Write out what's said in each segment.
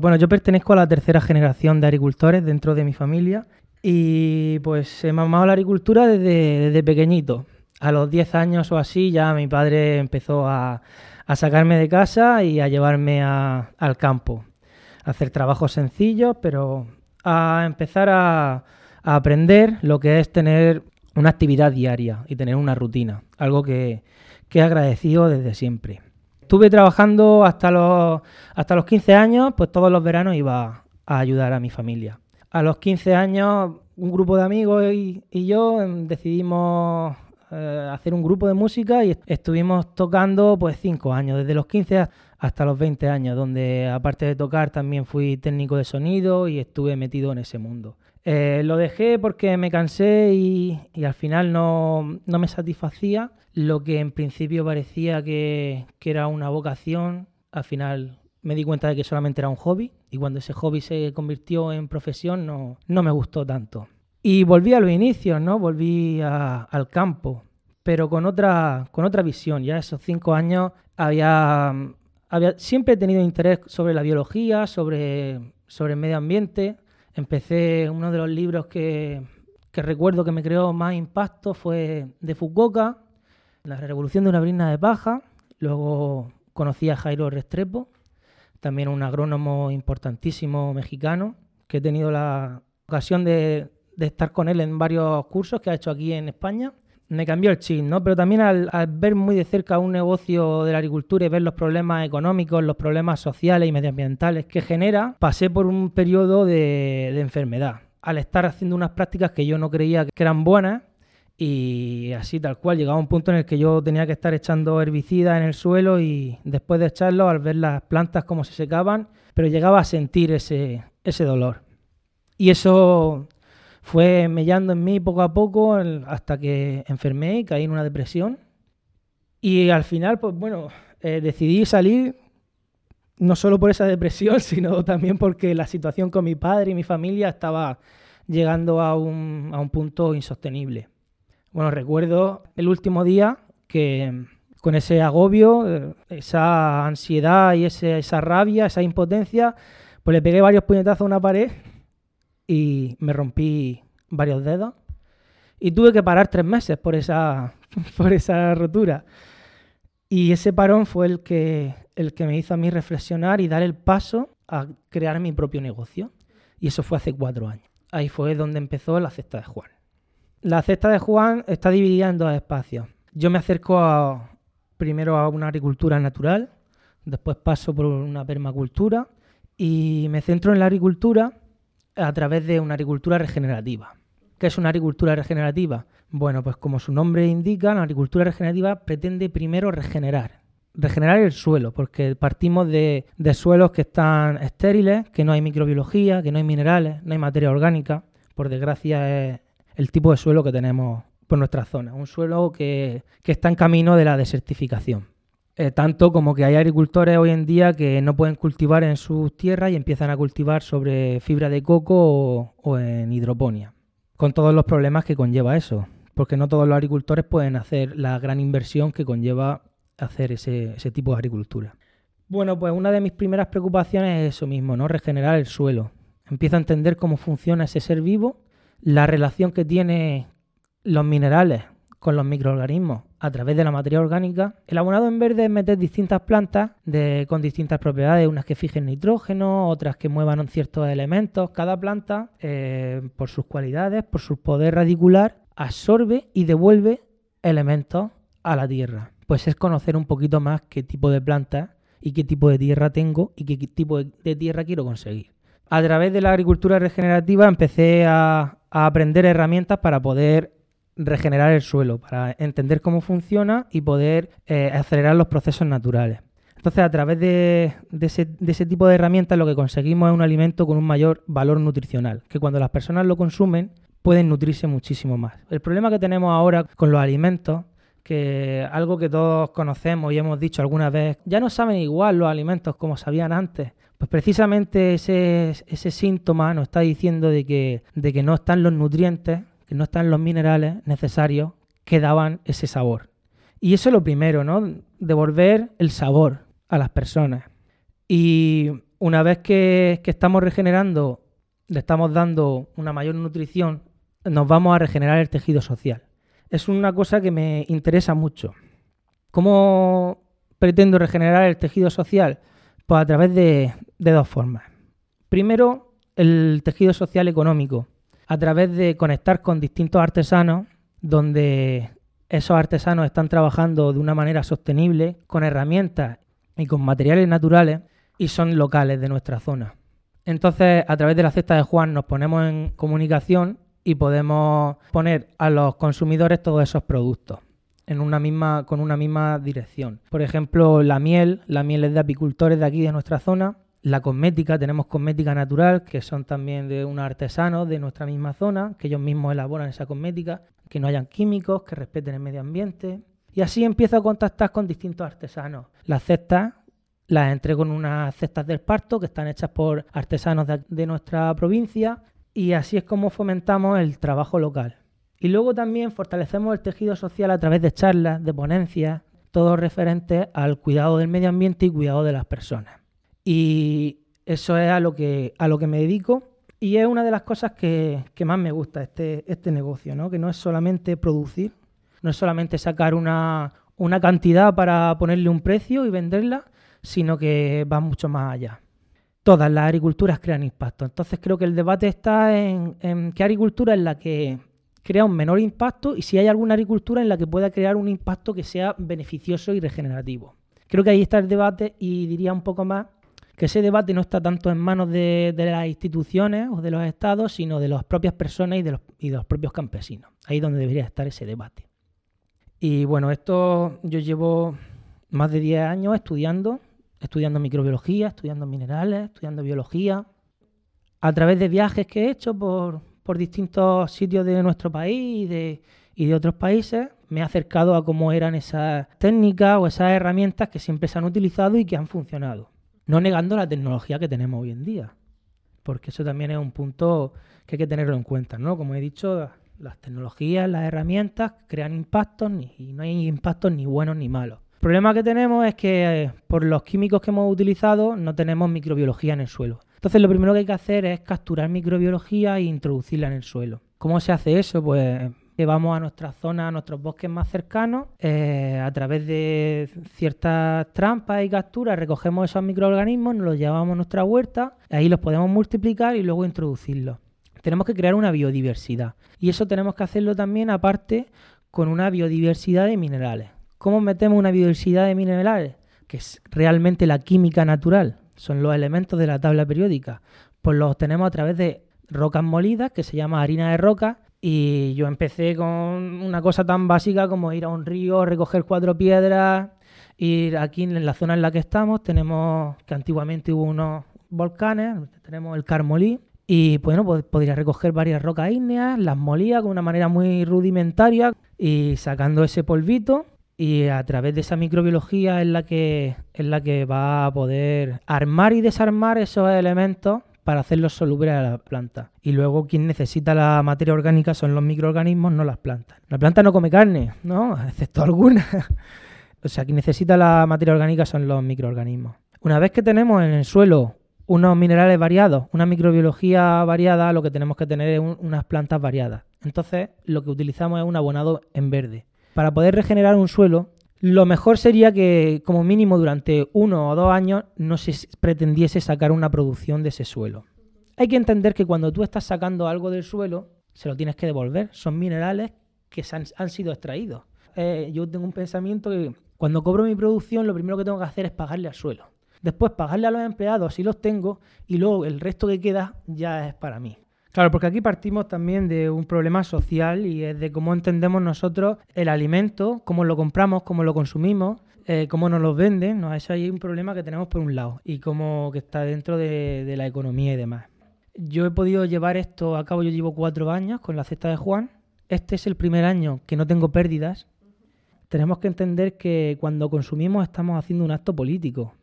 Bueno, yo pertenezco a la tercera generación de agricultores dentro de mi familia y pues he mamado la agricultura desde, pequeñito. A los 10 años o así ya mi padre empezó a, sacarme de casa y a llevarme al campo, a hacer trabajos sencillos, pero a empezar a, aprender lo que es tener una actividad diaria y tener una rutina, algo que, que he agradecido desde siempre. Estuve trabajando hasta los, hasta los 15 años, pues todos los veranos iba a ayudar a mi familia. A los 15 años, un grupo de amigos y, yo em, decidimos eh, hacer un grupo de música y estuvimos tocando pues 5 años, desde los 15 hasta los 20 años, donde aparte de tocar también fui técnico de sonido y estuve metido en ese mundo. Eh, lo dejé porque me cansé y, al final no, me satisfacía lo que en principio parecía que, era una vocación. Al final me di cuenta de que solamente era un hobby y cuando ese hobby se convirtió en profesión no, no me gustó tanto. Y volví a los inicios, ¿no? Volví al campo, pero con otra, con otra visión. Ya esos cinco años había, había siempre he tenido interés sobre la biología, sobre, sobre el medio ambiente Empecé, uno de los libros que, recuerdo que me creó más impacto fue de Fukuoka, La revolución de una brina de paja. Luego conocí a Jairo Restrepo, también un agrónomo importantísimo mexicano, que he tenido la ocasión de estar con él en varios cursos que ha hecho aquí en España me cambió el chip, ¿no? Pero también al, ver muy de cerca un negocio de la agricultura y ver los problemas económicos, los problemas sociales y medioambientales que genera, pasé por un periodo de, enfermedad. Al estar haciendo unas prácticas que yo no creía que eran buenas, y así tal cual llegaba un punto en el que yo tenía que estar echando herbicidas en el suelo y después de echarlo al ver las plantas como se secaban, pero llegaba a sentir ese, ese dolor. Y eso fue mellando en mí poco a poco hasta que enfermé y caí en una depresión. Y al final, pues bueno, eh, decidí salir no solo por esa depresión, sino también porque la situación con mi padre y mi familia estaba llegando a un, a un punto insostenible. Bueno, recuerdo el último día que con ese agobio, eh, esa ansiedad y ese, esa rabia, esa impotencia, pues le pegué varios puñetazos a una pared y me rompí varios dedos y tuve que parar tres meses por esa, por esa rotura. Y ese parón fue el que, el que me hizo a mí reflexionar y dar el paso a crear mi propio negocio. Y eso fue hace cuatro años. Ahí fue donde empezó la cesta de Juan. La cesta de Juan está dividida en dos espacios. Yo me acerco primero a una agricultura natural, después paso por una permacultura y me centro en la agricultura a través de una agricultura regenerativa. ¿Qué es una agricultura regenerativa? Bueno, pues como su nombre indica, la agricultura regenerativa pretende primero regenerar. Regenerar el suelo, porque partimos de, suelos que están estériles, que no hay microbiología, que no hay minerales, no hay materia orgánica. Por desgracia es el tipo de suelo que tenemos por nuestra zona. Un suelo que, está en camino de la desertificación. Eh, tanto como que hay agricultores hoy en día que no pueden cultivar en sus tierras y empiezan a cultivar sobre fibra de coco o, en hidroponía, con todos los problemas que conlleva eso, porque no todos los agricultores pueden hacer la gran inversión que conlleva hacer ese, tipo de agricultura. Bueno, pues una de mis primeras preocupaciones es eso mismo, ¿no? Regenerar el suelo. Empiezo a entender cómo funciona ese ser vivo, la relación que tiene los minerales con los microorganismos a través de la materia orgánica. El abonado en verde es meter distintas plantas con distintas propiedades, unas que fijen nitrógeno, otras que muevan ciertos elementos. Cada planta, eh, por sus cualidades, por su poder radicular, absorbe y devuelve elementos a la tierra. Pues es conocer un poquito más qué tipo de planta y qué tipo de tierra tengo y qué tipo de tierra quiero conseguir. A través de la agricultura regenerativa empecé a aprender herramientas para poder regenerar el suelo, para entender cómo funciona y poder eh, acelerar los procesos naturales. Entonces, a través de, ese, tipo de herramientas lo que conseguimos es un alimento con un mayor valor nutricional, que cuando las personas lo consumen pueden nutrirse muchísimo más. El problema que tenemos ahora con los alimentos, que algo que todos conocemos y hemos dicho alguna vez, ya no saben igual los alimentos como sabían antes. Pues precisamente ese, síntoma nos está diciendo de que no están los nutrientes que no están los minerales necesarios que daban ese sabor. Y eso es lo primero, ¿no? Devolver el sabor a las personas. Y Una vez que, estamos regenerando, le estamos dando una mayor nutrición, nos vamos a regenerar el tejido social. Es una cosa que me interesa mucho. ¿Cómo pretendo regenerar el tejido social? Pues a través de, de dos formas. Primero, el tejido social económico, a través de conectar con distintos artesanos, donde esos artesanos están trabajando de una manera sostenible, con herramientas y con materiales naturales, y son locales de nuestra zona. Entonces, a través de la cesta de Juan nos ponemos en comunicación y podemos poner a los consumidores todos esos productos en una misma, con una misma dirección. Por ejemplo, la miel, la miel es de apicultores de aquí de nuestra zona. La cosmética, tenemos cosmética natural, que son también de unos artesanos de nuestra misma zona, que ellos mismos elaboran esa cosmética, que no hayan químicos, que respeten el medio ambiente. Y así empiezo a contactar con distintos artesanos. Las cestas las entrego en unas cestas del parto que están hechas por artesanos de, nuestra provincia y así es como fomentamos el trabajo local. Y luego también fortalecemos el tejido social a través de charlas, de ponencias, todo referente al cuidado del medio ambiente y cuidado de las personas. Y eso es a lo que, a lo que me dedico y es una de las cosas que, más me gusta este, este negocio, ¿no? que no es solamente producir, no es solamente sacar una, una cantidad para ponerle un precio y venderla, sino que va mucho más allá. Todas las agriculturas crean impacto. Entonces creo que el debate está en, qué agricultura es la que crea un menor impacto y si hay alguna agricultura en la que pueda crear un impacto que sea beneficioso y regenerativo. Creo que ahí está el debate y diría un poco más que ese debate no está tanto en manos de, las instituciones o de los estados, sino de las propias personas y de, los, propios campesinos. Ahí es donde debería estar ese debate. Y bueno, esto yo llevo más de 10 años estudiando estudiando microbiología, estudiando minerales, estudiando biología. A través de viajes que he hecho por, distintos sitios de nuestro país y de otros países, me he acercado a cómo eran esas técnicas o esas herramientas que siempre se han utilizado y que han funcionado. No negando la tecnología que tenemos hoy en día, porque eso también es un punto que hay que tenerlo en cuenta, ¿no? Como he dicho, las tecnologías, las herramientas crean impactos y no hay impactos ni buenos ni malos. El problema que tenemos es que eh, por los químicos que hemos utilizado no tenemos microbiología en el suelo. Entonces lo primero que hay que hacer es capturar microbiología e introducirla en el suelo. ¿Cómo se hace eso? Pues vamos a nuestras zonas, a nuestros bosques más cercanos, eh, a través de ciertas trampas y capturas recogemos esos microorganismos, nos los llevamos a nuestra huerta, ahí los podemos multiplicar y luego introducirlos. Tenemos que crear una biodiversidad y eso tenemos que hacerlo también aparte con una biodiversidad de minerales. ¿Cómo metemos una biodiversidad de minerales? Que es realmente la química natural, son los elementos de la tabla periódica. Pues los obtenemos a través de rocas molidas, que se llama harina de roca, y yo empecé con una cosa tan básica como ir a un río, recoger cuatro piedras, ir aquí en la zona en la que estamos, tenemos que antiguamente hubo unos volcanes, tenemos el Carmolí, y bueno, pues podría recoger varias rocas ígneas, las molía con una manera muy rudimentaria y sacando ese polvito, y a través de esa microbiología es la que es la que va a poder armar y desarmar esos elementos para hacerlos solubles a la planta. Y luego quien necesita la materia orgánica son los microorganismos, no las plantas. La planta no come carne, ¿no? Excepto algunas. o sea, quien necesita la materia orgánica son los microorganismos. Una vez que tenemos en el suelo unos minerales variados, una microbiología variada, lo que tenemos que tener es unas plantas variadas. Entonces, lo que utilizamos es un abonado en verde para poder regenerar un suelo, lo mejor sería que como mínimo durante uno o dos años no se pretendiese sacar una producción de ese suelo. Hay que entender que cuando tú estás sacando algo del suelo, se lo tienes que devolver. Son minerales que han, sido extraídos. Eh, yo tengo un pensamiento que cuando cobro mi producción, lo primero que tengo que hacer es pagarle al suelo. Después pagarle a los empleados si los tengo y luego el resto que queda ya es para mí. Claro, porque aquí partimos también de un problema social y es de cómo entendemos nosotros el alimento, cómo lo compramos, cómo lo consumimos, eh, cómo nos lo venden. ¿no? Eso hay un problema que tenemos por un lado y cómo que está dentro de, de la economía y demás. Yo he podido llevar esto a cabo, yo llevo cuatro años con la cesta de Juan. Este es el primer año que no tengo pérdidas. Tenemos que entender que cuando consumimos estamos haciendo un acto político.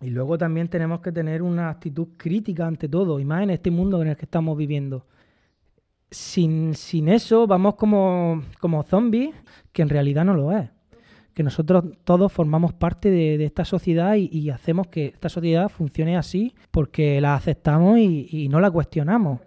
Y luego también tenemos que tener una actitud crítica ante todo, y más en este mundo en el que estamos viviendo. Sin, sin eso vamos como, como zombies, que en realidad no lo es. que nosotros todos formamos parte de, esta sociedad y, hacemos que esta sociedad funcione así porque la aceptamos y, no la cuestionamos.